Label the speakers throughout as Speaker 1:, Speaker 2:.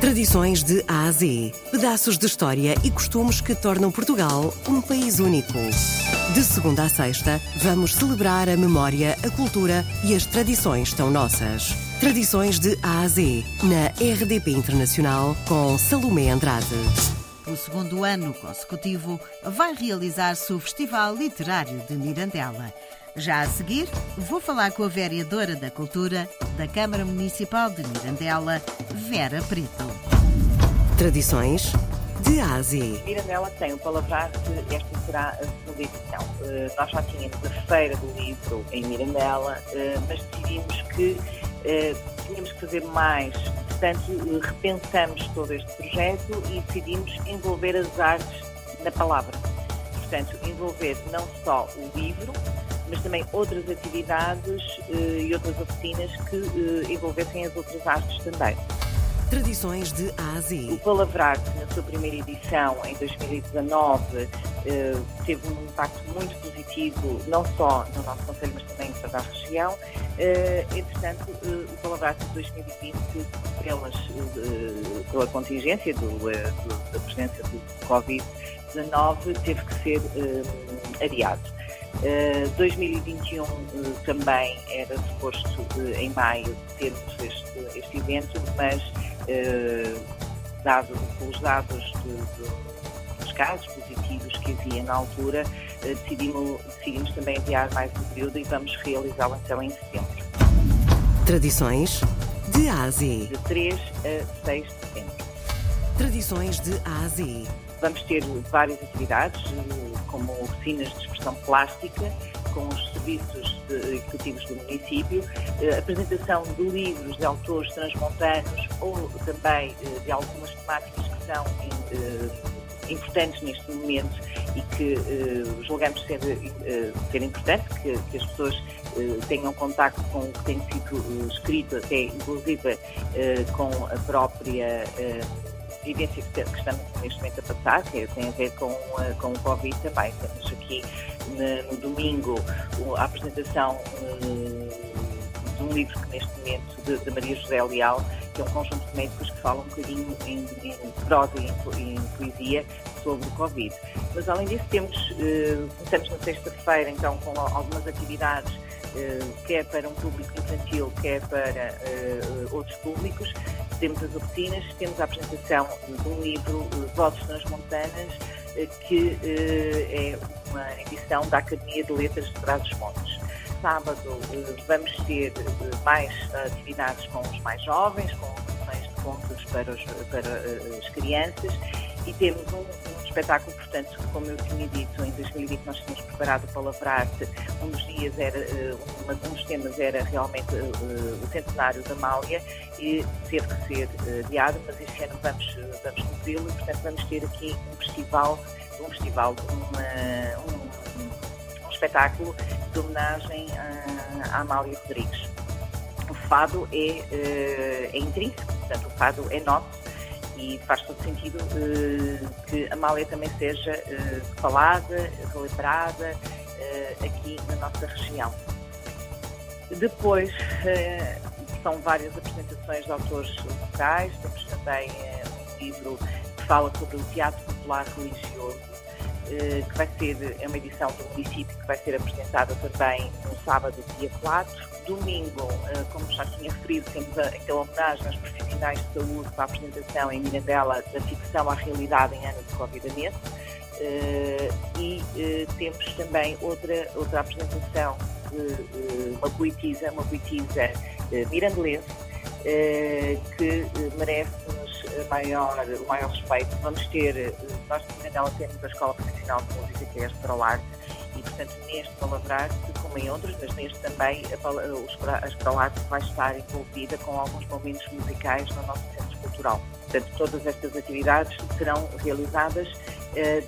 Speaker 1: Tradições de A a Z. Pedaços de história e costumes que tornam Portugal um país único. De segunda a sexta, vamos celebrar a memória, a cultura e as tradições tão nossas. Tradições de A a Z, na RDP Internacional, com Salomé Andrade.
Speaker 2: O segundo ano consecutivo vai realizar-se o Festival Literário de Mirandela. Já a seguir, vou falar com a vereadora da Cultura da Câmara Municipal de Mirandela, Vera Preto.
Speaker 1: Tradições de A a Z.
Speaker 3: Mirandela tem o palavrar que esta será a segunda edição. Uh, nós já tínhamos a Feira do Livro em Mirandela, uh, mas decidimos que uh, tínhamos que fazer mais. Portanto, repensamos todo este projeto e decidimos envolver as artes na palavra. Portanto, envolver não só o livro, mas também outras atividades e outras oficinas que envolvessem as outras artes também.
Speaker 1: Tradições de A a Z.
Speaker 3: O Palavrar, na sua primeira edição, em 2019, eh, teve um impacto muito positivo, não só no nosso Conselho, mas também em toda a região. Eh, entretanto, eh, o Palavrar de 2020, pelas, pela contingência do, do, da presença do Covid-19, teve que ser adiado. Uh, 2021 uh, também era suposto uh, em maio termos este, este evento, mas eh, dado os dados de, de, dos casos positivos que havia na altura, eh, decidimos, decidimos também enviar mais um período e vamos realizá-lo então em setembro.
Speaker 1: Tradições de A a Z.
Speaker 3: De 3 a 6 de setembro.
Speaker 1: Tradições de A a Z.
Speaker 3: Vamos ter várias atividades, eh, como oficinas de expressão plástica, com os serviços executivos do município, eh, apresentação de livros de autores transmontanos ou também eh, de algumas temáticas que são eh, importantes neste momento e que julgamos ser, ser importante, que, que as pessoas tenham contato com o que tem sido escrito, até inclusive com a própria vivência que, estamos neste momento a passar, que tem a ver com, com o Covid também. Temos aqui no, domingo a apresentação uh, de um livro que neste momento de, de, Maria José Leal, que é um conjunto de médicos que falam um bocadinho em, em prosa e em, em, poesia sobre o Covid. Mas além disso temos, uh, começamos na sexta-feira então com algumas atividades uh, quer para um público infantil, quer para outros públicos. Temos as oficinas, temos a apresentação de um livro, Vozes Transmontanas, que é uma edição da Academia de Letras de Trás-os-Montes. Sábado eh, vamos ter eh, mais atividades com os mais jovens, com sessões de contos para, os, para eh, as crianças e temos um, um, espetáculo, portanto, como eu tinha dito, em 2020 nós tínhamos preparado o Palavrar-te, um dos dias era, uma, um dos temas era realmente uh, o centenário da Mália e teve que ser adiado, mas este ano vamos, vamos cumpri-lo e, portanto, vamos ter aqui um festival um festival, uma, um, um, espetáculo de homenagem a Amália Rodrigues. O fado é, é intrínseco, portanto, o fado é nosso e faz todo sentido a Amália também seja uh, falada, relembrada aqui na nossa região. Depois, são várias apresentações de autores locais, temos também um livro que fala sobre o teatro popular religioso, que vai ser, é uma edição do município que vai ser apresentada também no sábado, dia 4. Domingo, eh, como já tinha referido, temos aquela homenagem aos profissionais de saúde para a apresentação em Mirandela da ficção à realidade em ano de convidamento. Eh, e temos também outra, outra apresentação de uma poetisa, uma poetisa mirandelense, que merece maior, o maior respeito. Vamos ter, eh, nós no Mirandela temos a Escola Profissional de Música, que é a Escolar, e portanto neste palavrar, como em outros, mas neste também, a Escolar vai estar envolvida com alguns momentos musicais no nosso Centro Cultural. Portanto, todas estas atividades serão realizadas eh,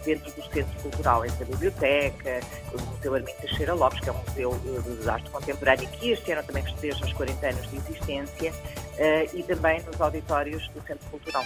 Speaker 3: dentro do Centro Cultural, entre a Biblioteca, o Museu Armindo Teixeira Lopes, que é um museu eh, de arte contemporânea, que este ano também festeja os 40 anos de existência, uh, e também nos auditórios do Centro Cultural.